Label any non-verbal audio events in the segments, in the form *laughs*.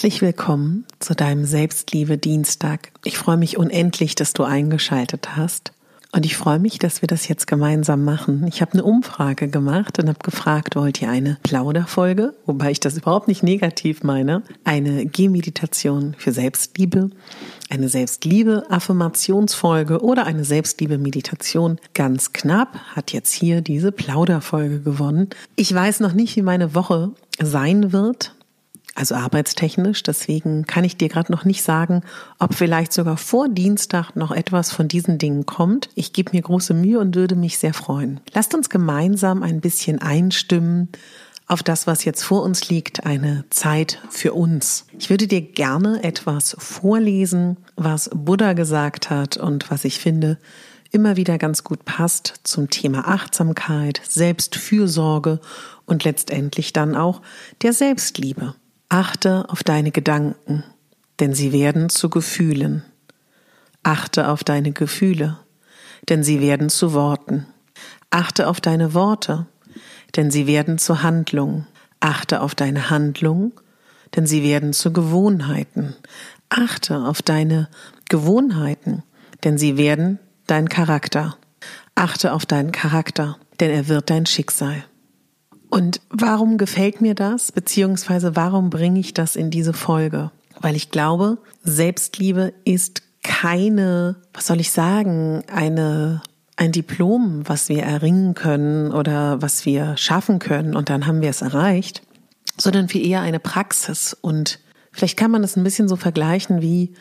Herzlich willkommen zu deinem Selbstliebe Dienstag. Ich freue mich unendlich, dass du eingeschaltet hast. Und ich freue mich, dass wir das jetzt gemeinsam machen. Ich habe eine Umfrage gemacht und habe gefragt, wollt ihr eine Plauderfolge, wobei ich das überhaupt nicht negativ meine, eine Gehmeditation für Selbstliebe, eine Selbstliebe-Affirmationsfolge oder eine Selbstliebe-Meditation. Ganz knapp hat jetzt hier diese Plauderfolge gewonnen. Ich weiß noch nicht, wie meine Woche sein wird also arbeitstechnisch. Deswegen kann ich dir gerade noch nicht sagen, ob vielleicht sogar vor Dienstag noch etwas von diesen Dingen kommt. Ich gebe mir große Mühe und würde mich sehr freuen. Lasst uns gemeinsam ein bisschen einstimmen auf das, was jetzt vor uns liegt, eine Zeit für uns. Ich würde dir gerne etwas vorlesen, was Buddha gesagt hat und was ich finde immer wieder ganz gut passt zum Thema Achtsamkeit, Selbstfürsorge und letztendlich dann auch der Selbstliebe. Achte auf deine Gedanken, denn sie werden zu Gefühlen. Achte auf deine Gefühle, denn sie werden zu Worten. Achte auf deine Worte, denn sie werden zu Handlungen. Achte auf deine Handlungen, denn sie werden zu Gewohnheiten. Achte auf deine Gewohnheiten, denn sie werden dein Charakter. Achte auf deinen Charakter, denn er wird dein Schicksal. Und warum gefällt mir das, beziehungsweise warum bringe ich das in diese Folge? Weil ich glaube, Selbstliebe ist keine, was soll ich sagen, eine ein Diplom, was wir erringen können oder was wir schaffen können und dann haben wir es erreicht, sondern viel eher eine Praxis. Und vielleicht kann man das ein bisschen so vergleichen wie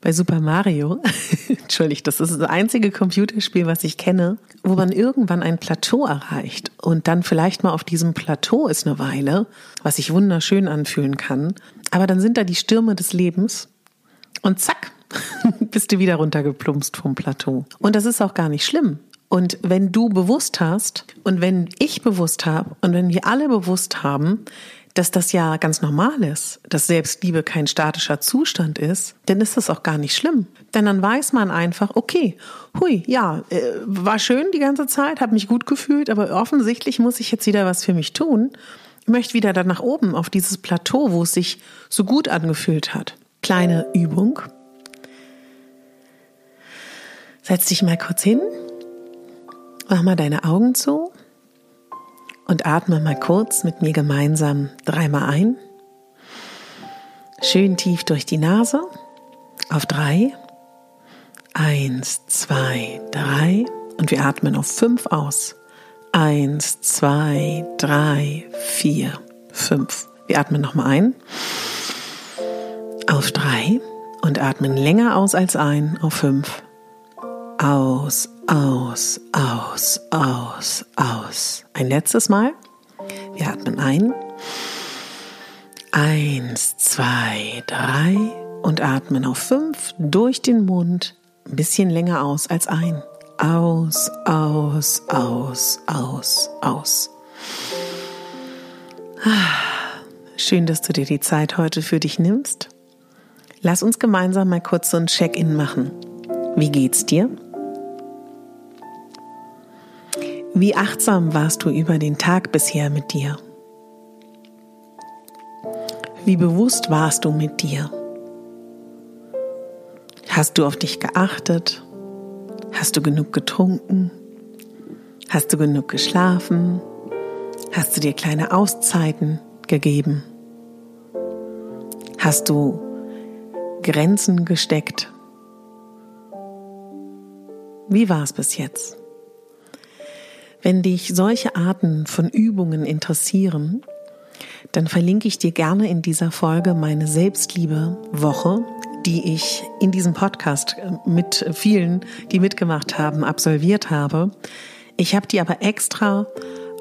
bei Super Mario, *laughs* entschuldigt, das ist das einzige Computerspiel, was ich kenne, wo man irgendwann ein Plateau erreicht und dann vielleicht mal auf diesem Plateau ist eine Weile, was sich wunderschön anfühlen kann, aber dann sind da die Stürme des Lebens und zack, *laughs* bist du wieder runtergeplumpst vom Plateau. Und das ist auch gar nicht schlimm. Und wenn du bewusst hast und wenn ich bewusst habe und wenn wir alle bewusst haben, dass das ja ganz normal ist, dass Selbstliebe kein statischer Zustand ist, dann ist das auch gar nicht schlimm. Denn dann weiß man einfach, okay, hui, ja, äh, war schön die ganze Zeit, habe mich gut gefühlt, aber offensichtlich muss ich jetzt wieder was für mich tun. Ich möchte wieder dann nach oben auf dieses Plateau, wo es sich so gut angefühlt hat. Kleine Übung. Setz dich mal kurz hin. Mach mal deine Augen zu und atme mal kurz mit mir gemeinsam dreimal ein. Schön tief durch die Nase. Auf drei. Eins, zwei, drei. Und wir atmen auf fünf aus. Eins, zwei, drei, vier, fünf. Wir atmen nochmal ein. Auf drei und atmen länger aus als ein auf fünf. Aus, aus, aus, aus, aus. Ein letztes Mal. Wir atmen ein. Eins, zwei, drei und atmen auf fünf durch den Mund ein bisschen länger aus als ein. Aus, aus, aus, aus, aus. Schön, dass du dir die Zeit heute für dich nimmst. Lass uns gemeinsam mal kurz so ein Check-in machen. Wie geht's dir? Wie achtsam warst du über den Tag bisher mit dir? Wie bewusst warst du mit dir? Hast du auf dich geachtet? Hast du genug getrunken? Hast du genug geschlafen? Hast du dir kleine Auszeiten gegeben? Hast du Grenzen gesteckt? Wie war es bis jetzt? Wenn dich solche Arten von Übungen interessieren, dann verlinke ich dir gerne in dieser Folge meine Selbstliebe-Woche, die ich in diesem Podcast mit vielen, die mitgemacht haben, absolviert habe. Ich habe die aber extra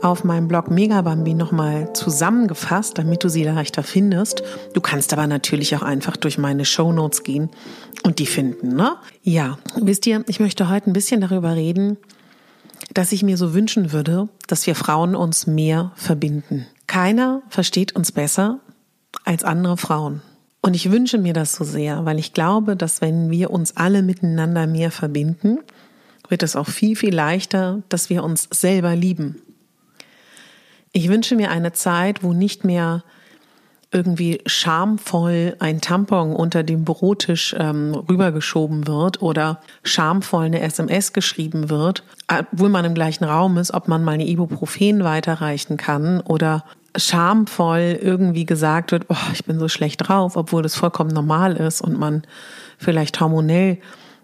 auf meinem Blog Megabambi nochmal zusammengefasst, damit du sie leichter findest. Du kannst aber natürlich auch einfach durch meine Show Notes gehen und die finden, ne? Ja, wisst ihr, ich möchte heute ein bisschen darüber reden, dass ich mir so wünschen würde, dass wir Frauen uns mehr verbinden. Keiner versteht uns besser als andere Frauen. Und ich wünsche mir das so sehr, weil ich glaube, dass wenn wir uns alle miteinander mehr verbinden, wird es auch viel, viel leichter, dass wir uns selber lieben. Ich wünsche mir eine Zeit, wo nicht mehr irgendwie schamvoll ein Tampon unter dem Bürotisch ähm, rübergeschoben wird oder schamvoll eine SMS geschrieben wird, obwohl man im gleichen Raum ist, ob man mal eine Ibuprofen weiterreichen kann oder schamvoll irgendwie gesagt wird, oh, ich bin so schlecht drauf, obwohl das vollkommen normal ist und man vielleicht hormonell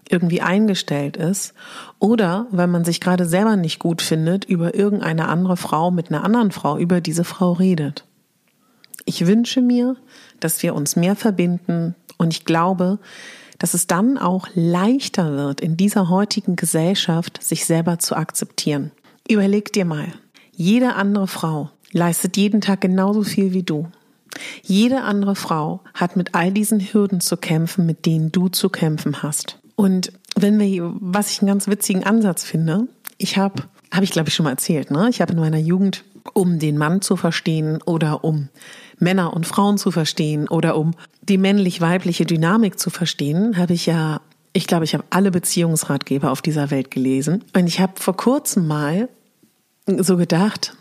irgendwie eingestellt ist oder weil man sich gerade selber nicht gut findet, über irgendeine andere Frau mit einer anderen Frau über diese Frau redet. Ich wünsche mir, dass wir uns mehr verbinden und ich glaube, dass es dann auch leichter wird, in dieser heutigen Gesellschaft sich selber zu akzeptieren. Überleg dir mal, jede andere Frau leistet jeden Tag genauso viel wie du. Jede andere Frau hat mit all diesen Hürden zu kämpfen, mit denen du zu kämpfen hast. Und wenn wir, was ich einen ganz witzigen Ansatz finde, ich habe, habe ich glaube ich schon mal erzählt, ne? Ich habe in meiner Jugend, um den Mann zu verstehen oder um Männer und Frauen zu verstehen oder um die männlich-weibliche Dynamik zu verstehen, habe ich ja, ich glaube, ich habe alle Beziehungsratgeber auf dieser Welt gelesen. Und ich habe vor kurzem mal so gedacht,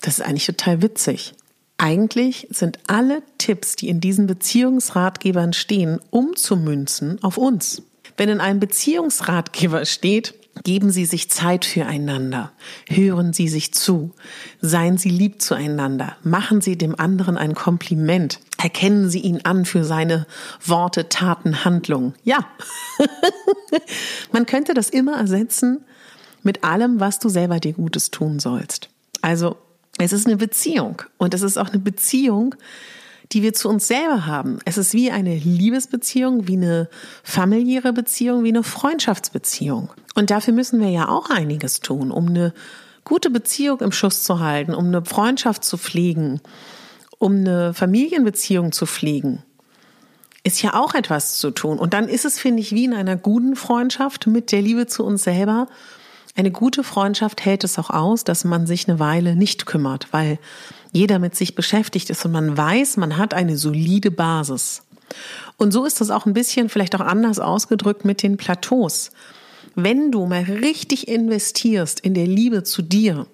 das ist eigentlich total witzig. Eigentlich sind alle Tipps, die in diesen Beziehungsratgebern stehen, umzumünzen auf uns. Wenn in einem Beziehungsratgeber steht, geben Sie sich Zeit füreinander, hören Sie sich zu, seien Sie lieb zueinander, machen Sie dem anderen ein Kompliment, erkennen Sie ihn an für seine Worte, Taten, Handlungen. Ja, *laughs* man könnte das immer ersetzen mit allem, was du selber dir Gutes tun sollst. Also es ist eine Beziehung. Und es ist auch eine Beziehung, die wir zu uns selber haben. Es ist wie eine Liebesbeziehung, wie eine familiäre Beziehung, wie eine Freundschaftsbeziehung. Und dafür müssen wir ja auch einiges tun, um eine gute Beziehung im Schuss zu halten, um eine Freundschaft zu pflegen, um eine Familienbeziehung zu pflegen. Ist ja auch etwas zu tun. Und dann ist es, finde ich, wie in einer guten Freundschaft mit der Liebe zu uns selber. Eine gute Freundschaft hält es auch aus, dass man sich eine Weile nicht kümmert, weil jeder mit sich beschäftigt ist und man weiß, man hat eine solide Basis. Und so ist das auch ein bisschen vielleicht auch anders ausgedrückt mit den Plateaus. Wenn du mal richtig investierst in der Liebe zu dir,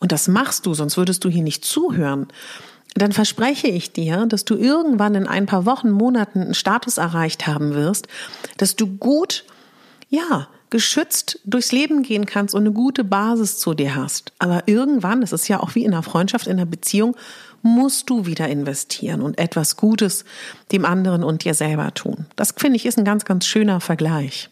und das machst du, sonst würdest du hier nicht zuhören, dann verspreche ich dir, dass du irgendwann in ein paar Wochen, Monaten einen Status erreicht haben wirst, dass du gut, ja, geschützt durchs Leben gehen kannst und eine gute Basis zu dir hast. Aber irgendwann, das ist ja auch wie in einer Freundschaft, in einer Beziehung, musst du wieder investieren und etwas Gutes dem anderen und dir selber tun. Das finde ich ist ein ganz, ganz schöner Vergleich.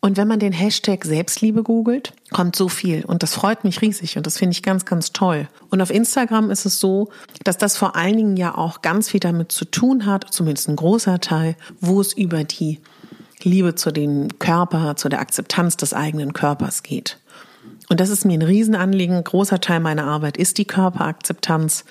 Und wenn man den Hashtag Selbstliebe googelt, kommt so viel. Und das freut mich riesig und das finde ich ganz, ganz toll. Und auf Instagram ist es so, dass das vor allen Dingen ja auch ganz viel damit zu tun hat, zumindest ein großer Teil, wo es über die Liebe zu dem Körper, zu der Akzeptanz des eigenen Körpers geht. Und das ist mir ein Riesenanliegen. Ein großer Teil meiner Arbeit ist die Körperakzeptanz.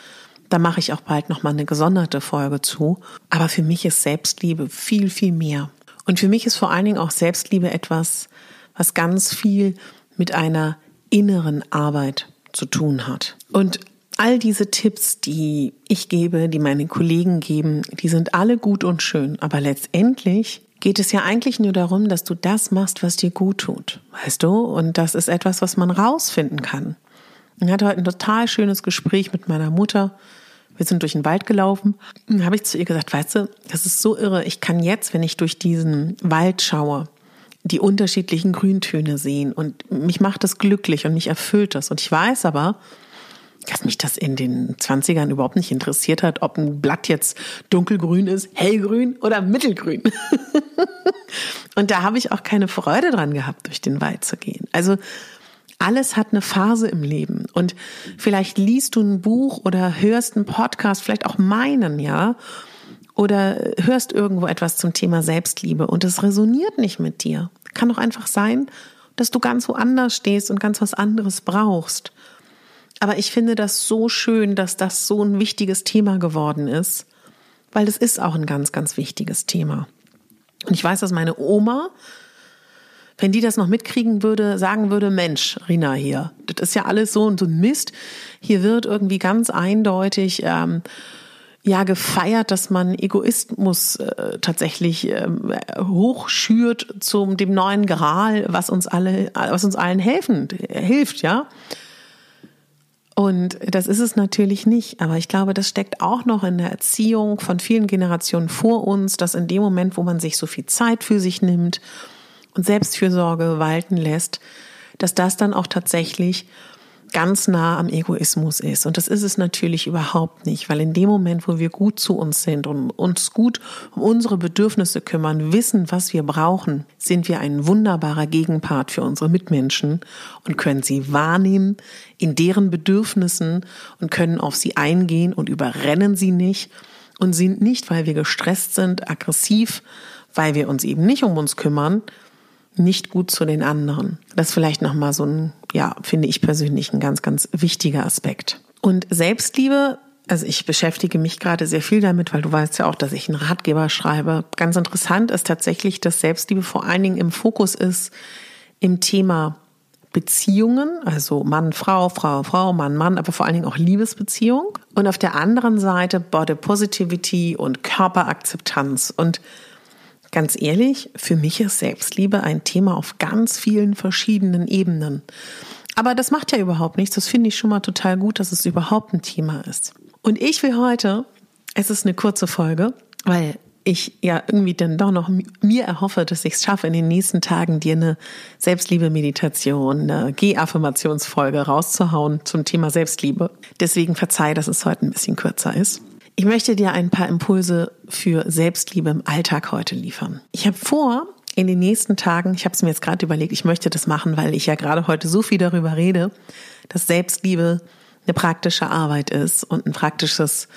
Da mache ich auch bald nochmal eine gesonderte Folge zu. Aber für mich ist Selbstliebe viel, viel mehr. Und für mich ist vor allen Dingen auch Selbstliebe etwas, was ganz viel mit einer inneren Arbeit zu tun hat. Und all diese Tipps, die ich gebe, die meine Kollegen geben, die sind alle gut und schön. Aber letztendlich geht es ja eigentlich nur darum, dass du das machst, was dir gut tut, weißt du? Und das ist etwas, was man rausfinden kann. Ich hatte heute ein total schönes Gespräch mit meiner Mutter. Wir sind durch den Wald gelaufen. Dann habe ich zu ihr gesagt, weißt du, das ist so irre. Ich kann jetzt, wenn ich durch diesen Wald schaue, die unterschiedlichen Grüntöne sehen und mich macht das glücklich und mich erfüllt das. Und ich weiß aber, dass mich das in den 20ern überhaupt nicht interessiert hat, ob ein Blatt jetzt dunkelgrün ist, hellgrün oder mittelgrün. *laughs* und da habe ich auch keine Freude dran gehabt, durch den Wald zu gehen. Also alles hat eine Phase im Leben und vielleicht liest du ein Buch oder hörst einen Podcast, vielleicht auch meinen, ja, oder hörst irgendwo etwas zum Thema Selbstliebe und es resoniert nicht mit dir. Kann doch einfach sein, dass du ganz woanders stehst und ganz was anderes brauchst. Aber ich finde das so schön, dass das so ein wichtiges Thema geworden ist, weil es ist auch ein ganz, ganz wichtiges Thema. Und ich weiß, dass meine Oma, wenn die das noch mitkriegen würde, sagen würde, Mensch, Rina hier, das ist ja alles so und so ein Mist. Hier wird irgendwie ganz eindeutig ähm, ja gefeiert, dass man Egoismus äh, tatsächlich ähm, hochschürt zum dem neuen Gral, was uns alle, was uns allen helfen, hilft, ja. Und das ist es natürlich nicht. Aber ich glaube, das steckt auch noch in der Erziehung von vielen Generationen vor uns, dass in dem Moment, wo man sich so viel Zeit für sich nimmt und Selbstfürsorge walten lässt, dass das dann auch tatsächlich ganz nah am Egoismus ist. Und das ist es natürlich überhaupt nicht, weil in dem Moment, wo wir gut zu uns sind und uns gut um unsere Bedürfnisse kümmern, wissen, was wir brauchen, sind wir ein wunderbarer Gegenpart für unsere Mitmenschen und können sie wahrnehmen in deren Bedürfnissen und können auf sie eingehen und überrennen sie nicht und sind nicht, weil wir gestresst sind, aggressiv, weil wir uns eben nicht um uns kümmern, nicht gut zu den anderen. Das ist vielleicht nochmal so ein, ja, finde ich persönlich ein ganz, ganz wichtiger Aspekt. Und Selbstliebe, also ich beschäftige mich gerade sehr viel damit, weil du weißt ja auch, dass ich einen Ratgeber schreibe. Ganz interessant ist tatsächlich, dass Selbstliebe vor allen Dingen im Fokus ist im Thema Beziehungen, also Mann, Frau, Frau, Frau, Mann, Mann, aber vor allen Dingen auch Liebesbeziehung. Und auf der anderen Seite Body Positivity und Körperakzeptanz. Und Ganz ehrlich, für mich ist Selbstliebe ein Thema auf ganz vielen verschiedenen Ebenen. Aber das macht ja überhaupt nichts. Das finde ich schon mal total gut, dass es überhaupt ein Thema ist. Und ich will heute, es ist eine kurze Folge, weil ich ja irgendwie dann doch noch mir erhoffe, dass ich es schaffe, in den nächsten Tagen dir eine Selbstliebe-Meditation, eine G-Affirmationsfolge rauszuhauen zum Thema Selbstliebe. Deswegen verzeih, dass es heute ein bisschen kürzer ist. Ich möchte dir ein paar Impulse für Selbstliebe im Alltag heute liefern. Ich habe vor, in den nächsten Tagen, ich habe es mir jetzt gerade überlegt, ich möchte das machen, weil ich ja gerade heute so viel darüber rede, dass Selbstliebe eine praktische Arbeit ist und ein praktisches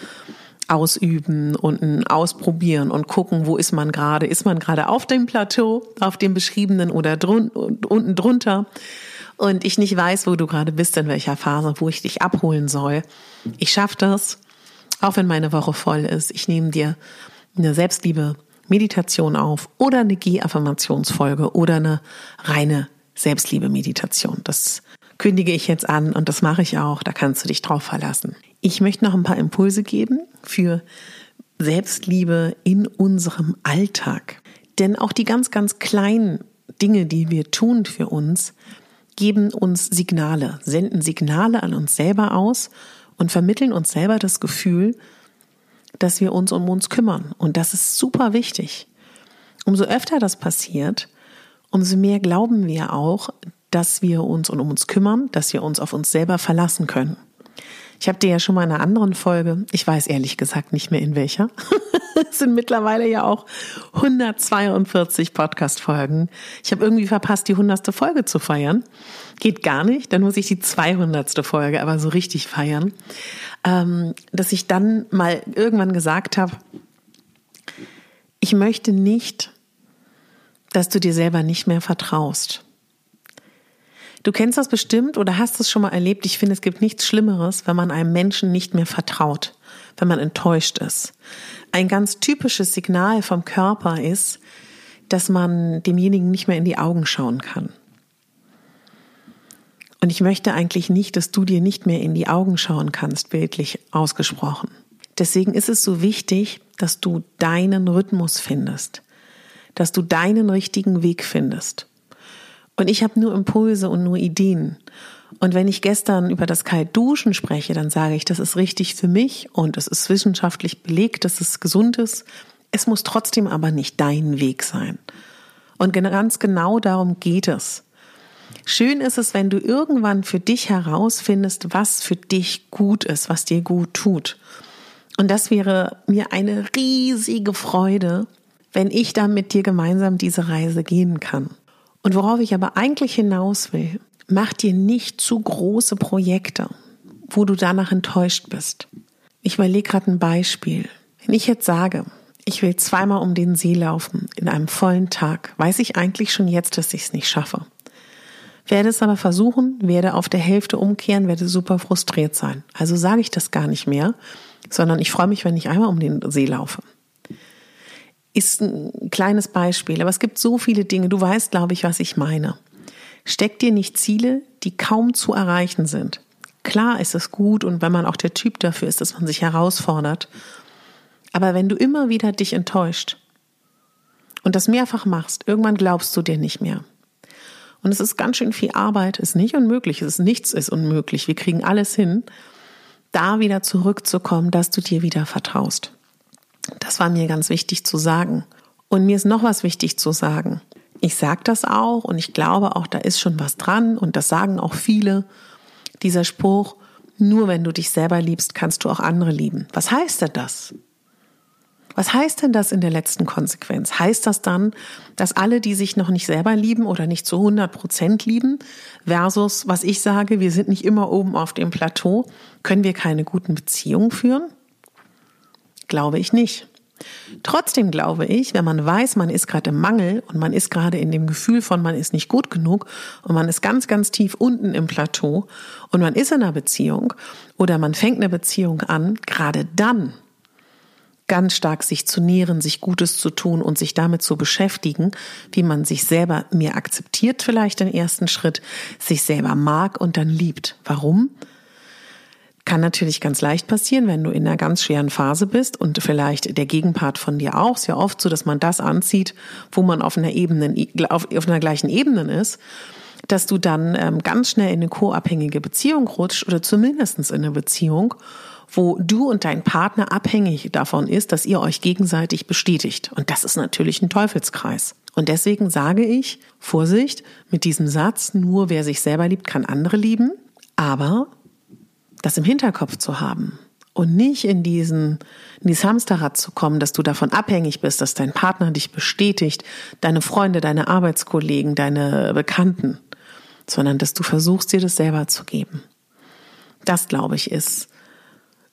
Ausüben und ein Ausprobieren und gucken, wo ist man gerade? Ist man gerade auf dem Plateau, auf dem beschriebenen oder drun unten drunter? Und ich nicht weiß, wo du gerade bist, in welcher Phase, wo ich dich abholen soll. Ich schaffe das auch wenn meine Woche voll ist, ich nehme dir eine Selbstliebe Meditation auf oder eine G-Affirmationsfolge oder eine reine Selbstliebe Meditation. Das kündige ich jetzt an und das mache ich auch. Da kannst du dich drauf verlassen. Ich möchte noch ein paar Impulse geben für Selbstliebe in unserem Alltag. Denn auch die ganz, ganz kleinen Dinge, die wir tun für uns, geben uns Signale, senden Signale an uns selber aus und vermitteln uns selber das Gefühl, dass wir uns um uns kümmern. Und das ist super wichtig. Umso öfter das passiert, umso mehr glauben wir auch, dass wir uns um uns kümmern, dass wir uns auf uns selber verlassen können. Ich habe dir ja schon mal in einer anderen Folge, ich weiß ehrlich gesagt nicht mehr in welcher, *laughs* es sind mittlerweile ja auch 142 Podcast-Folgen. Ich habe irgendwie verpasst, die 100. Folge zu feiern. Geht gar nicht, dann muss ich die 200. Folge aber so richtig feiern. Ähm, dass ich dann mal irgendwann gesagt habe, ich möchte nicht, dass du dir selber nicht mehr vertraust. Du kennst das bestimmt oder hast es schon mal erlebt. Ich finde, es gibt nichts Schlimmeres, wenn man einem Menschen nicht mehr vertraut, wenn man enttäuscht ist. Ein ganz typisches Signal vom Körper ist, dass man demjenigen nicht mehr in die Augen schauen kann. Und ich möchte eigentlich nicht, dass du dir nicht mehr in die Augen schauen kannst, bildlich ausgesprochen. Deswegen ist es so wichtig, dass du deinen Rhythmus findest, dass du deinen richtigen Weg findest. Und ich habe nur Impulse und nur Ideen. Und wenn ich gestern über das Kaltduschen spreche, dann sage ich, das ist richtig für mich und es ist wissenschaftlich belegt, dass es gesund ist. Es muss trotzdem aber nicht dein Weg sein. Und ganz genau darum geht es. Schön ist es, wenn du irgendwann für dich herausfindest, was für dich gut ist, was dir gut tut. Und das wäre mir eine riesige Freude, wenn ich da mit dir gemeinsam diese Reise gehen kann. Und worauf ich aber eigentlich hinaus will, mach dir nicht zu große Projekte, wo du danach enttäuscht bist. Ich überlege gerade ein Beispiel. Wenn ich jetzt sage, ich will zweimal um den See laufen in einem vollen Tag, weiß ich eigentlich schon jetzt, dass ich es nicht schaffe. Werde es aber versuchen, werde auf der Hälfte umkehren, werde super frustriert sein. Also sage ich das gar nicht mehr, sondern ich freue mich, wenn ich einmal um den See laufe. Ist ein kleines Beispiel, aber es gibt so viele Dinge. Du weißt, glaube ich, was ich meine. Steck dir nicht Ziele, die kaum zu erreichen sind. Klar ist es gut und wenn man auch der Typ dafür ist, dass man sich herausfordert. Aber wenn du immer wieder dich enttäuscht und das mehrfach machst, irgendwann glaubst du dir nicht mehr. Und es ist ganz schön viel Arbeit, ist nicht unmöglich, es ist nichts ist unmöglich. Wir kriegen alles hin, da wieder zurückzukommen, dass du dir wieder vertraust. Das war mir ganz wichtig zu sagen. Und mir ist noch was wichtig zu sagen. Ich sage das auch und ich glaube auch, da ist schon was dran und das sagen auch viele. Dieser Spruch, nur wenn du dich selber liebst, kannst du auch andere lieben. Was heißt denn das? Was heißt denn das in der letzten Konsequenz? Heißt das dann, dass alle, die sich noch nicht selber lieben oder nicht zu 100 Prozent lieben, versus was ich sage, wir sind nicht immer oben auf dem Plateau, können wir keine guten Beziehungen führen? Glaube ich nicht. Trotzdem glaube ich, wenn man weiß, man ist gerade im Mangel und man ist gerade in dem Gefühl von, man ist nicht gut genug und man ist ganz, ganz tief unten im Plateau und man ist in einer Beziehung oder man fängt eine Beziehung an, gerade dann ganz stark sich zu nähren, sich Gutes zu tun und sich damit zu beschäftigen, wie man sich selber mehr akzeptiert vielleicht den ersten Schritt, sich selber mag und dann liebt. Warum? Kann natürlich ganz leicht passieren, wenn du in einer ganz schweren Phase bist und vielleicht der Gegenpart von dir auch. Ja oft so, dass man das anzieht, wo man auf einer Ebene, auf, auf einer gleichen Ebene ist dass du dann ähm, ganz schnell in eine co-abhängige Beziehung rutscht oder zumindestens in eine Beziehung wo du und dein Partner abhängig davon ist, dass ihr euch gegenseitig bestätigt. Und das ist natürlich ein Teufelskreis. Und deswegen sage ich, Vorsicht mit diesem Satz, nur wer sich selber liebt, kann andere lieben, aber das im Hinterkopf zu haben und nicht in diesen, in dieses Hamsterrad zu kommen, dass du davon abhängig bist, dass dein Partner dich bestätigt, deine Freunde, deine Arbeitskollegen, deine Bekannten, sondern dass du versuchst, dir das selber zu geben. Das, glaube ich, ist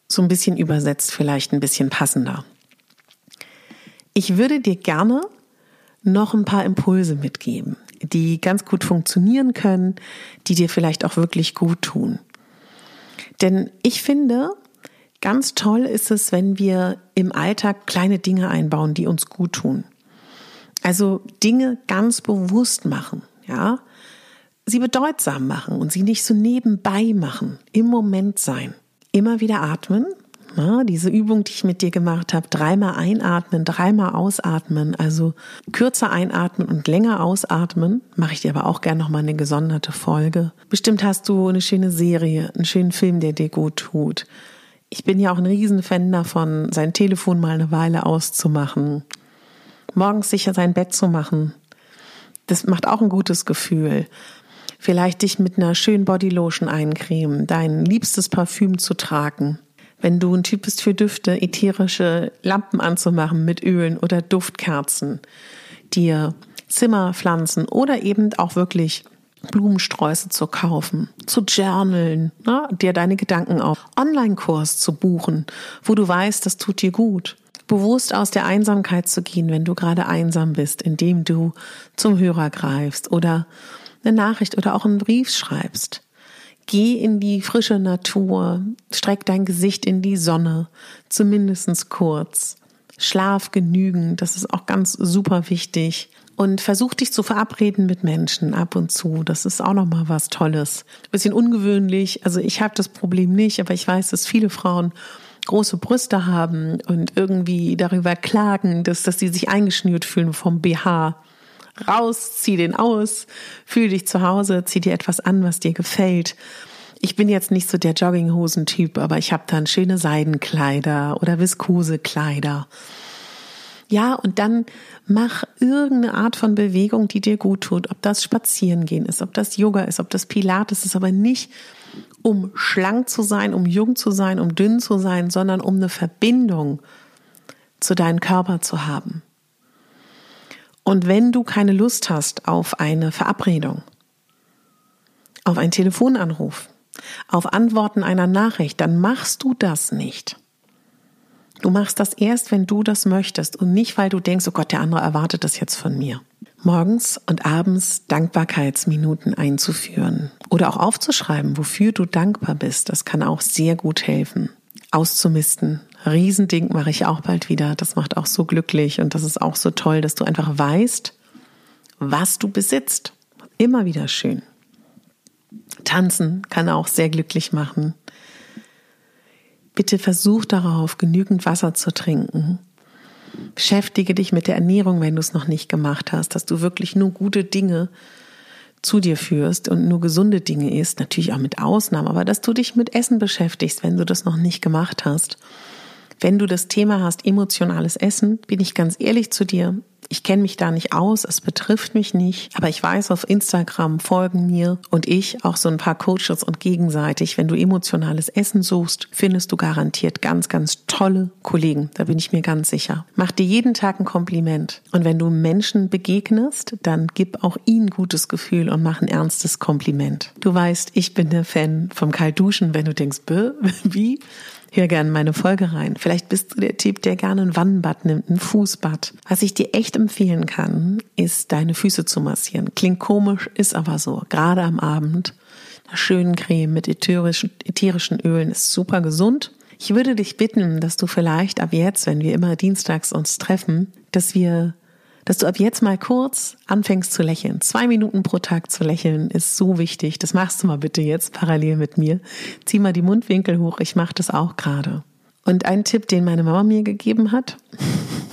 so ein bisschen übersetzt vielleicht ein bisschen passender. Ich würde dir gerne noch ein paar Impulse mitgeben, die ganz gut funktionieren können, die dir vielleicht auch wirklich gut tun. Denn ich finde, ganz toll ist es, wenn wir im Alltag kleine Dinge einbauen, die uns gut tun. Also Dinge ganz bewusst machen, ja. Sie bedeutsam machen und sie nicht so nebenbei machen, im Moment sein immer wieder atmen. Ja, diese Übung, die ich mit dir gemacht habe, dreimal einatmen, dreimal ausatmen, also kürzer einatmen und länger ausatmen, mache ich dir aber auch gerne nochmal eine gesonderte Folge. Bestimmt hast du eine schöne Serie, einen schönen Film, der dir gut tut. Ich bin ja auch ein Riesenfan davon, sein Telefon mal eine Weile auszumachen, morgens sicher sein Bett zu machen. Das macht auch ein gutes Gefühl vielleicht dich mit einer schönen Bodylotion eincremen, dein liebstes Parfüm zu tragen. Wenn du ein Typ bist für Düfte, ätherische Lampen anzumachen mit Ölen oder Duftkerzen, dir Zimmerpflanzen oder eben auch wirklich Blumensträuße zu kaufen, zu journalen, ne, dir deine Gedanken auf Online-Kurs zu buchen, wo du weißt, das tut dir gut. Bewusst aus der Einsamkeit zu gehen, wenn du gerade einsam bist, indem du zum Hörer greifst oder eine Nachricht oder auch einen Brief schreibst. Geh in die frische Natur, streck dein Gesicht in die Sonne, zumindest kurz. Schlaf genügend, das ist auch ganz super wichtig. Und versuch dich zu verabreden mit Menschen ab und zu. Das ist auch nochmal was Tolles. Bisschen ungewöhnlich. Also ich habe das Problem nicht, aber ich weiß, dass viele Frauen große Brüste haben und irgendwie darüber klagen, dass, dass sie sich eingeschnürt fühlen vom BH. Raus, zieh den aus, fühl dich zu Hause, zieh dir etwas an, was dir gefällt. Ich bin jetzt nicht so der Jogginghosen-Typ, aber ich habe dann schöne Seidenkleider oder Viskosekleider. Ja, und dann mach irgendeine Art von Bewegung, die dir gut tut. Ob das Spazierengehen ist, ob das Yoga ist, ob das Pilates ist, aber nicht um schlank zu sein, um jung zu sein, um dünn zu sein, sondern um eine Verbindung zu deinem Körper zu haben. Und wenn du keine Lust hast auf eine Verabredung, auf einen Telefonanruf, auf Antworten einer Nachricht, dann machst du das nicht. Du machst das erst, wenn du das möchtest und nicht, weil du denkst, oh Gott, der andere erwartet das jetzt von mir morgens und abends Dankbarkeitsminuten einzuführen oder auch aufzuschreiben, wofür du dankbar bist. Das kann auch sehr gut helfen. Auszumisten. Riesending mache ich auch bald wieder. Das macht auch so glücklich und das ist auch so toll, dass du einfach weißt, was du besitzt. Immer wieder schön. Tanzen kann auch sehr glücklich machen. Bitte versuch darauf, genügend Wasser zu trinken Beschäftige dich mit der Ernährung, wenn du es noch nicht gemacht hast, dass du wirklich nur gute Dinge zu dir führst und nur gesunde Dinge isst, natürlich auch mit Ausnahmen, aber dass du dich mit Essen beschäftigst, wenn du das noch nicht gemacht hast. Wenn du das Thema hast, emotionales Essen, bin ich ganz ehrlich zu dir, ich kenne mich da nicht aus, es betrifft mich nicht, aber ich weiß, auf Instagram folgen mir und ich auch so ein paar Coaches und gegenseitig, wenn du emotionales Essen suchst, findest du garantiert ganz, ganz tolle Kollegen, da bin ich mir ganz sicher. Mach dir jeden Tag ein Kompliment und wenn du Menschen begegnest, dann gib auch ihnen gutes Gefühl und mach ein ernstes Kompliment. Du weißt, ich bin der Fan vom Kaltduschen, wenn du denkst, *laughs* wie? Hör gerne meine Folge rein. Vielleicht bist du der Typ, der gerne ein Wannenbad nimmt, ein Fußbad. Was ich dir echt empfehlen kann, ist deine Füße zu massieren. Klingt komisch, ist aber so. Gerade am Abend. Eine schöne Creme mit ätherischen, ätherischen Ölen ist super gesund. Ich würde dich bitten, dass du vielleicht ab jetzt, wenn wir immer dienstags uns treffen, dass wir dass du ab jetzt mal kurz anfängst zu lächeln. Zwei Minuten pro Tag zu lächeln ist so wichtig. Das machst du mal bitte jetzt parallel mit mir. Zieh mal die Mundwinkel hoch. Ich mache das auch gerade. Und ein Tipp, den meine Mama mir gegeben hat,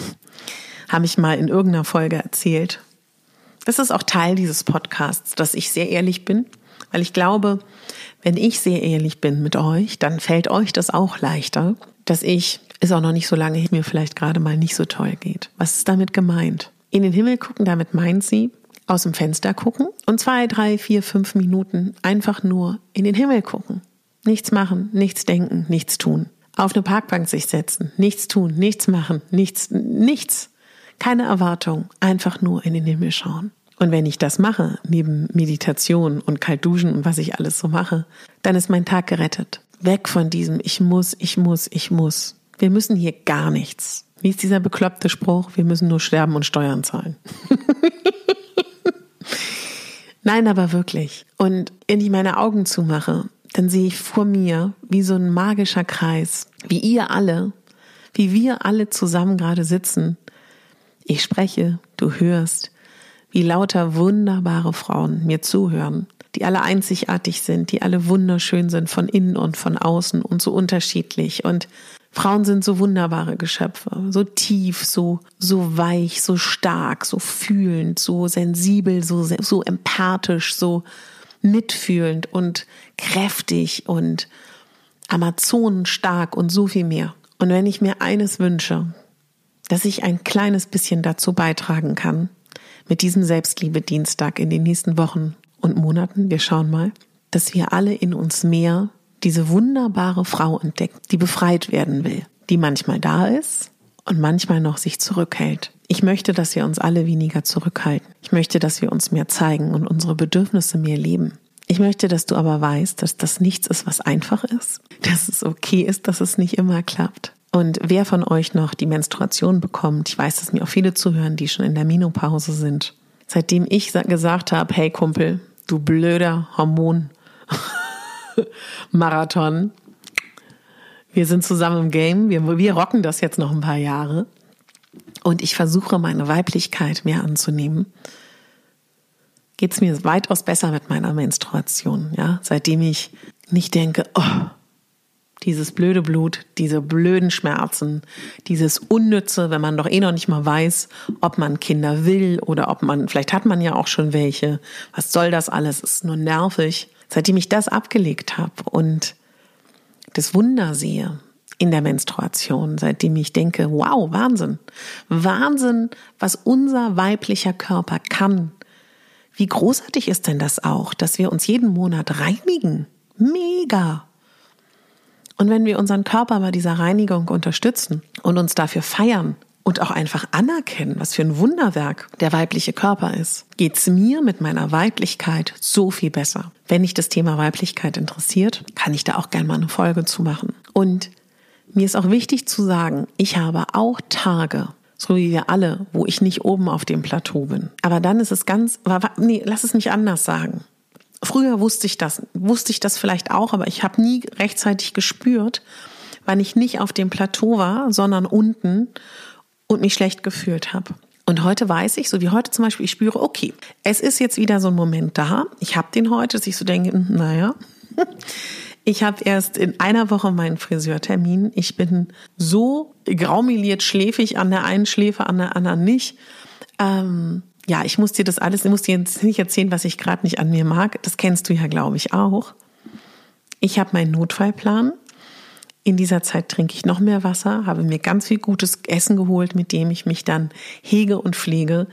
*laughs* habe ich mal in irgendeiner Folge erzählt. Das ist auch Teil dieses Podcasts, dass ich sehr ehrlich bin, weil ich glaube, wenn ich sehr ehrlich bin mit euch, dann fällt euch das auch leichter, dass ich, ist auch noch nicht so lange, mir vielleicht gerade mal nicht so toll geht. Was ist damit gemeint? In den Himmel gucken, damit meint sie, aus dem Fenster gucken und zwei, drei, vier, fünf Minuten einfach nur in den Himmel gucken. Nichts machen, nichts denken, nichts tun. Auf eine Parkbank sich setzen, nichts tun, nichts machen, nichts, nichts. Keine Erwartung, einfach nur in den Himmel schauen. Und wenn ich das mache, neben Meditation und Kaltduschen und was ich alles so mache, dann ist mein Tag gerettet. Weg von diesem Ich muss, ich muss, ich muss. Wir müssen hier gar nichts. Wie ist dieser bekloppte Spruch? Wir müssen nur sterben und Steuern zahlen. *laughs* Nein, aber wirklich. Und wenn ich meine Augen zumache, dann sehe ich vor mir wie so ein magischer Kreis, wie ihr alle, wie wir alle zusammen gerade sitzen. Ich spreche, du hörst, wie lauter wunderbare Frauen mir zuhören, die alle einzigartig sind, die alle wunderschön sind von innen und von außen und so unterschiedlich und Frauen sind so wunderbare Geschöpfe, so tief, so, so weich, so stark, so fühlend, so sensibel, so, so empathisch, so mitfühlend und kräftig und Amazonenstark und so viel mehr. Und wenn ich mir eines wünsche, dass ich ein kleines bisschen dazu beitragen kann, mit diesem Selbstliebe-Dienstag in den nächsten Wochen und Monaten, wir schauen mal, dass wir alle in uns mehr diese wunderbare Frau entdeckt, die befreit werden will, die manchmal da ist und manchmal noch sich zurückhält. Ich möchte, dass wir uns alle weniger zurückhalten. Ich möchte, dass wir uns mehr zeigen und unsere Bedürfnisse mehr leben. Ich möchte, dass du aber weißt, dass das nichts ist, was einfach ist, dass es okay ist, dass es nicht immer klappt. Und wer von euch noch die Menstruation bekommt, ich weiß, dass mir auch viele zuhören, die schon in der Menopause sind. Seitdem ich gesagt habe, hey Kumpel, du blöder Hormon, *laughs* *laughs* Marathon. Wir sind zusammen im Game. Wir, wir rocken das jetzt noch ein paar Jahre. Und ich versuche meine Weiblichkeit mehr anzunehmen. Geht es mir weitaus besser mit meiner Menstruation. Ja, seitdem ich nicht denke, oh, dieses blöde Blut, diese blöden Schmerzen, dieses Unnütze, wenn man doch eh noch nicht mal weiß, ob man Kinder will oder ob man, vielleicht hat man ja auch schon welche. Was soll das alles? Ist nur nervig. Seitdem ich das abgelegt habe und das Wunder sehe in der Menstruation, seitdem ich denke, wow, Wahnsinn. Wahnsinn, was unser weiblicher Körper kann. Wie großartig ist denn das auch, dass wir uns jeden Monat reinigen? Mega. Und wenn wir unseren Körper bei dieser Reinigung unterstützen und uns dafür feiern und auch einfach anerkennen, was für ein Wunderwerk der weibliche Körper ist, geht's mir mit meiner Weiblichkeit so viel besser. Wenn dich das Thema Weiblichkeit interessiert, kann ich da auch gerne mal eine Folge zu machen. Und mir ist auch wichtig zu sagen, ich habe auch Tage, so wie wir alle, wo ich nicht oben auf dem Plateau bin. Aber dann ist es ganz, nee, lass es mich anders sagen. Früher wusste ich das, wusste ich das vielleicht auch, aber ich habe nie rechtzeitig gespürt, wann ich nicht auf dem Plateau war, sondern unten und mich schlecht gefühlt habe. Und heute weiß ich, so wie heute zum Beispiel, ich spüre, okay, es ist jetzt wieder so ein Moment da. Ich habe den heute, dass ich so denke, hm, naja, *laughs* ich habe erst in einer Woche meinen Friseurtermin. Ich bin so graumeliert schläfig an der einen Schläfe, an der anderen nicht. Ähm, ja, ich muss dir das alles, ich muss dir jetzt nicht erzählen, was ich gerade nicht an mir mag. Das kennst du ja, glaube ich, auch. Ich habe meinen Notfallplan. In dieser Zeit trinke ich noch mehr Wasser, habe mir ganz viel gutes Essen geholt, mit dem ich mich dann hege und pflege.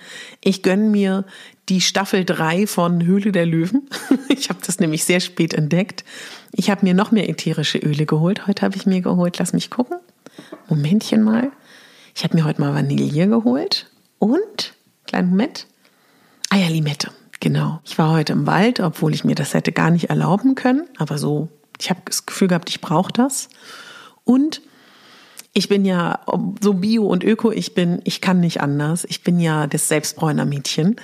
Ich gönne mir die Staffel 3 von Höhle der Löwen. *laughs* Ich habe das nämlich sehr spät entdeckt. Ich habe mir noch mehr ätherische Öle geholt. Heute habe ich mir geholt, lass mich gucken. Momentchen mal. Ich habe mir heute mal Vanille geholt und Kleinen Moment. Ah ja, Limette. Genau. Ich war heute im Wald, obwohl ich mir das hätte gar nicht erlauben können. Aber so, ich habe das Gefühl gehabt, ich brauche das. Und ich bin ja so bio und öko, ich bin, ich kann nicht anders. Ich bin ja das Selbstbräuner Mädchen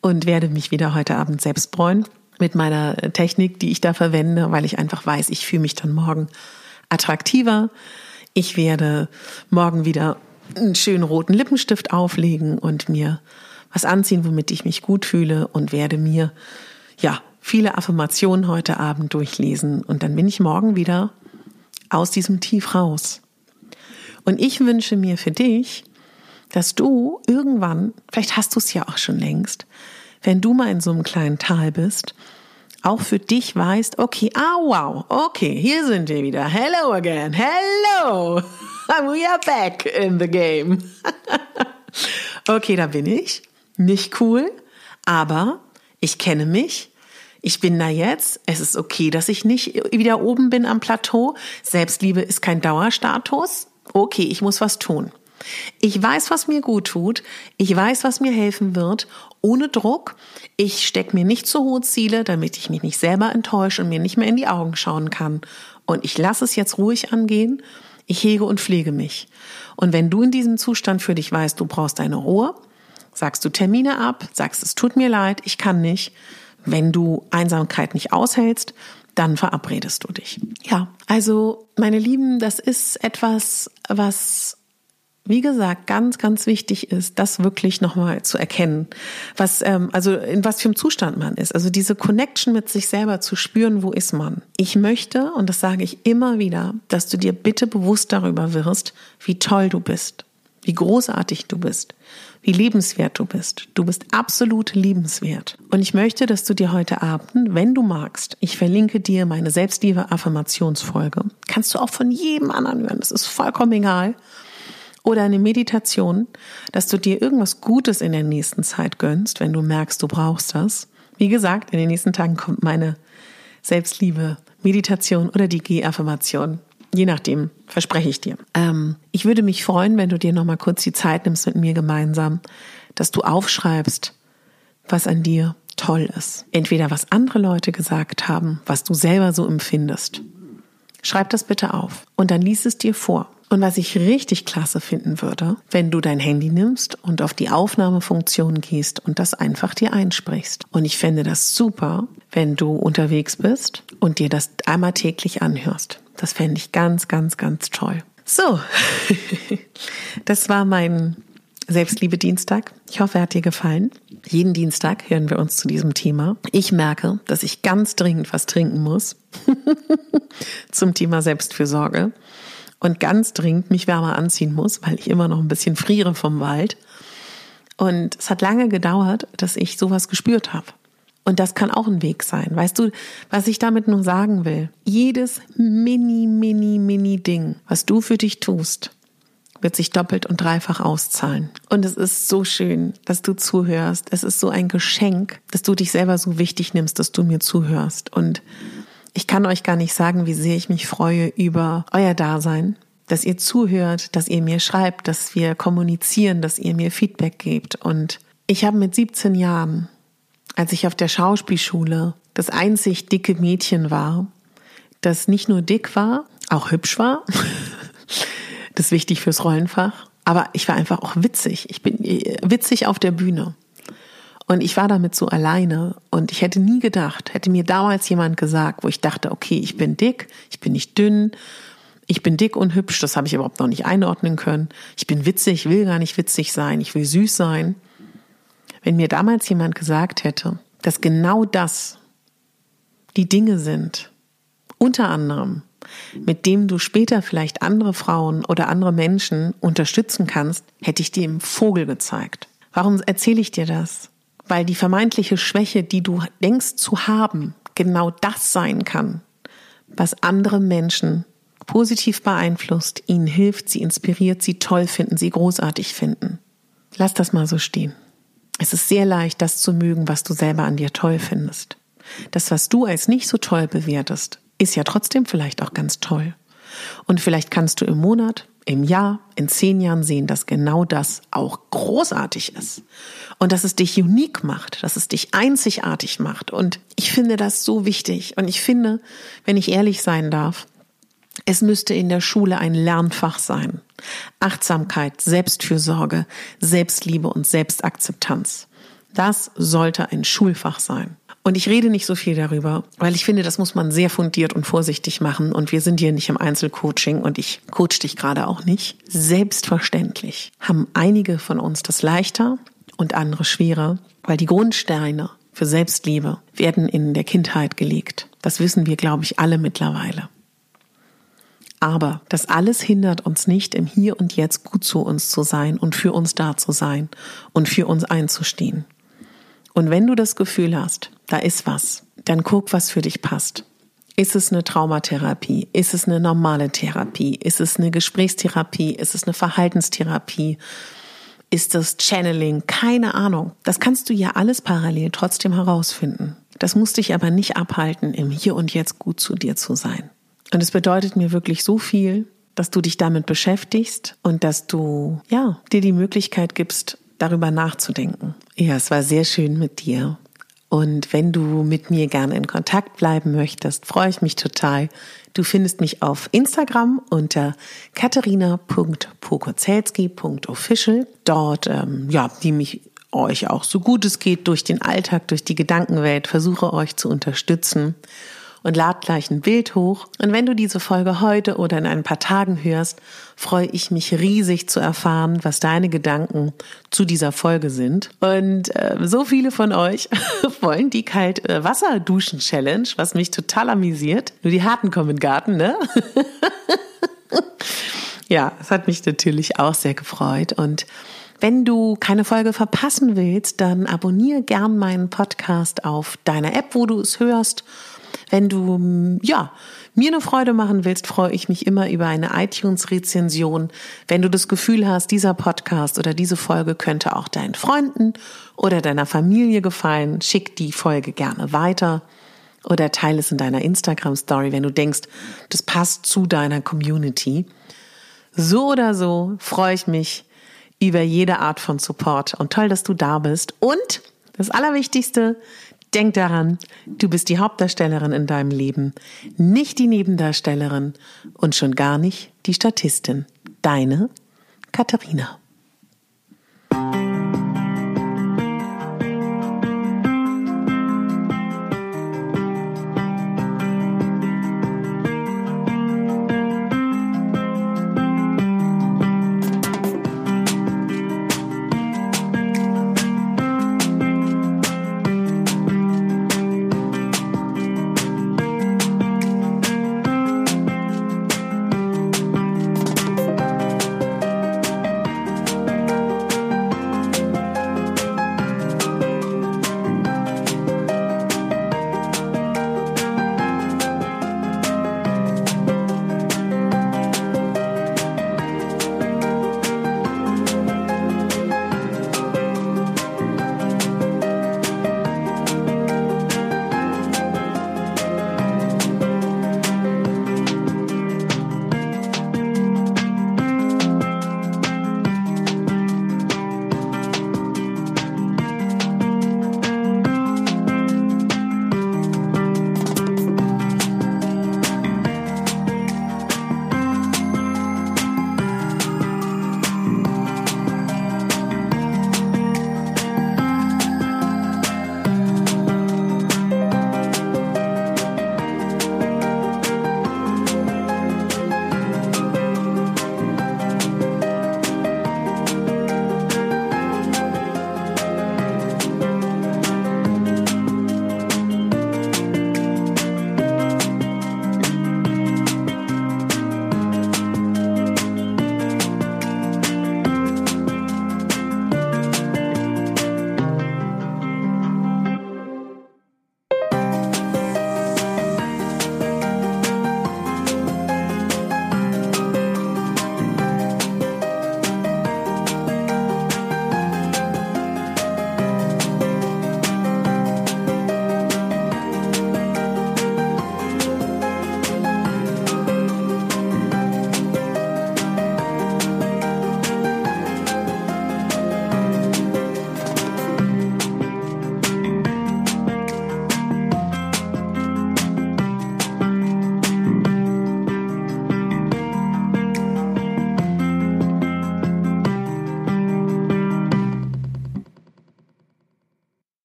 und werde mich wieder heute Abend selbst bräunen mit meiner Technik, die ich da verwende, weil ich einfach weiß, ich fühle mich dann morgen attraktiver. Ich werde morgen wieder einen schönen roten Lippenstift auflegen und mir was anziehen, womit ich mich gut fühle und werde mir, ja, viele Affirmationen heute Abend durchlesen und dann bin ich morgen wieder aus diesem Tief raus. Und ich wünsche mir für dich, dass du irgendwann, vielleicht hast du es ja auch schon längst, wenn du mal in so einem kleinen Tal bist, auch für dich weißt, okay, ah wow, okay, hier sind wir wieder. Hello again, hello. *laughs* We are back in the game. *laughs* okay, da bin ich. Nicht cool, aber ich kenne mich. Ich bin da jetzt. Es ist okay, dass ich nicht wieder oben bin am Plateau. Selbstliebe ist kein Dauerstatus. Okay, ich muss was tun. Ich weiß, was mir gut tut. Ich weiß, was mir helfen wird. Ohne Druck. Ich stecke mir nicht zu hohe Ziele, damit ich mich nicht selber enttäusche und mir nicht mehr in die Augen schauen kann. Und ich lasse es jetzt ruhig angehen ich hege und pflege mich. Und wenn du in diesem Zustand für dich weißt, du brauchst deine Ruhe, sagst du Termine ab, sagst, es tut mir leid, ich kann nicht. Wenn du Einsamkeit nicht aushältst, dann verabredest du dich. Ja, also meine Lieben, das ist etwas, was wie gesagt, ganz, ganz wichtig ist, das wirklich nochmal zu erkennen, was, ähm, also in was für einem Zustand man ist. Also diese Connection mit sich selber zu spüren, wo ist man. Ich möchte, und das sage ich immer wieder, dass du dir bitte bewusst darüber wirst, wie toll du bist, wie großartig du bist, wie lebenswert du bist. Du bist absolut liebenswert. Und ich möchte, dass du dir heute Abend, wenn du magst, ich verlinke dir meine Selbstliebe-Affirmationsfolge. Kannst du auch von jedem anderen hören. Das ist vollkommen egal oder eine Meditation, dass du dir irgendwas Gutes in der nächsten Zeit gönnst, wenn du merkst, du brauchst das. Wie gesagt, in den nächsten Tagen kommt meine Selbstliebe, Meditation oder die G-Affirmation. Je nachdem, verspreche ich dir. Ähm, ich würde mich freuen, wenn du dir nochmal kurz die Zeit nimmst mit mir gemeinsam, dass du aufschreibst, was an dir toll ist. Entweder was andere Leute gesagt haben, was du selber so empfindest. Schreib das bitte auf und dann lies es dir vor. Und was ich richtig klasse finden würde, wenn du dein Handy nimmst und auf die Aufnahmefunktion gehst und das einfach dir einsprichst. Und ich fände das super, wenn du unterwegs bist und dir das einmal täglich anhörst. Das fände ich ganz, ganz, ganz toll. So, *laughs* das war mein Selbstliebe Dienstag. Ich hoffe, er hat dir gefallen. Jeden Dienstag hören wir uns zu diesem Thema. Ich merke, dass ich ganz dringend was trinken muss. *laughs* zum Thema Selbstfürsorge und ganz dringend mich wärmer anziehen muss, weil ich immer noch ein bisschen friere vom Wald. Und es hat lange gedauert, dass ich sowas gespürt habe. Und das kann auch ein Weg sein. Weißt du, was ich damit nur sagen will? Jedes mini, mini, mini Ding, was du für dich tust, wird sich doppelt und dreifach auszahlen. Und es ist so schön, dass du zuhörst. Es ist so ein Geschenk, dass du dich selber so wichtig nimmst, dass du mir zuhörst. Und ich kann euch gar nicht sagen, wie sehr ich mich freue über euer Dasein, dass ihr zuhört, dass ihr mir schreibt, dass wir kommunizieren, dass ihr mir Feedback gebt. Und ich habe mit 17 Jahren, als ich auf der Schauspielschule das einzig dicke Mädchen war, das nicht nur dick war, auch hübsch war, *laughs* das ist wichtig fürs Rollenfach, aber ich war einfach auch witzig. Ich bin äh, witzig auf der Bühne. Und ich war damit so alleine und ich hätte nie gedacht, hätte mir damals jemand gesagt, wo ich dachte, okay, ich bin dick, ich bin nicht dünn, ich bin dick und hübsch, das habe ich überhaupt noch nicht einordnen können. Ich bin witzig, will gar nicht witzig sein, ich will süß sein. Wenn mir damals jemand gesagt hätte, dass genau das die Dinge sind, unter anderem, mit dem du später vielleicht andere Frauen oder andere Menschen unterstützen kannst, hätte ich dir im Vogel gezeigt. Warum erzähle ich dir das? weil die vermeintliche Schwäche, die du denkst zu haben, genau das sein kann, was andere Menschen positiv beeinflusst, ihnen hilft, sie inspiriert, sie toll finden, sie großartig finden. Lass das mal so stehen. Es ist sehr leicht, das zu mögen, was du selber an dir toll findest. Das, was du als nicht so toll bewertest, ist ja trotzdem vielleicht auch ganz toll. Und vielleicht kannst du im Monat, im Jahr, in zehn Jahren sehen, dass genau das auch großartig ist. Und dass es dich unique macht, dass es dich einzigartig macht. Und ich finde das so wichtig. Und ich finde, wenn ich ehrlich sein darf, es müsste in der Schule ein Lernfach sein. Achtsamkeit, Selbstfürsorge, Selbstliebe und Selbstakzeptanz. Das sollte ein Schulfach sein. Und ich rede nicht so viel darüber, weil ich finde, das muss man sehr fundiert und vorsichtig machen. Und wir sind hier nicht im Einzelcoaching und ich coach dich gerade auch nicht. Selbstverständlich haben einige von uns das leichter und andere schwerer, weil die Grundsteine für Selbstliebe werden in der Kindheit gelegt. Das wissen wir, glaube ich, alle mittlerweile. Aber das alles hindert uns nicht, im Hier und Jetzt gut zu uns zu sein und für uns da zu sein und für uns einzustehen. Und wenn du das Gefühl hast, da ist was, dann guck, was für dich passt. Ist es eine Traumatherapie? Ist es eine normale Therapie? Ist es eine Gesprächstherapie? Ist es eine Verhaltenstherapie? Ist das Channeling? Keine Ahnung. Das kannst du ja alles parallel trotzdem herausfinden. Das muss dich aber nicht abhalten, im Hier und Jetzt gut zu dir zu sein. Und es bedeutet mir wirklich so viel, dass du dich damit beschäftigst und dass du, ja, dir die Möglichkeit gibst, darüber nachzudenken. Ja, es war sehr schön mit dir. Und wenn du mit mir gerne in Kontakt bleiben möchtest, freue ich mich total. Du findest mich auf Instagram unter katharina.pokozelski.official. Dort, ähm, ja, die mich euch auch so gut es geht durch den Alltag, durch die Gedankenwelt, versuche euch zu unterstützen und lad gleich ein Bild hoch. Und wenn du diese Folge heute oder in ein paar Tagen hörst, freue ich mich riesig zu erfahren, was deine Gedanken zu dieser Folge sind. Und äh, so viele von euch *laughs* wollen die Kalt-Wasser-Duschen-Challenge, was mich total amüsiert. Nur die Harten kommen in den Garten, ne? *laughs* ja, es hat mich natürlich auch sehr gefreut und wenn du keine Folge verpassen willst, dann abonniere gern meinen Podcast auf deiner App, wo du es hörst wenn du, ja, mir eine Freude machen willst, freue ich mich immer über eine iTunes-Rezension. Wenn du das Gefühl hast, dieser Podcast oder diese Folge könnte auch deinen Freunden oder deiner Familie gefallen, schick die Folge gerne weiter oder teile es in deiner Instagram-Story, wenn du denkst, das passt zu deiner Community. So oder so freue ich mich über jede Art von Support und toll, dass du da bist. Und das Allerwichtigste, Denk daran, du bist die Hauptdarstellerin in deinem Leben, nicht die Nebendarstellerin und schon gar nicht die Statistin. Deine Katharina.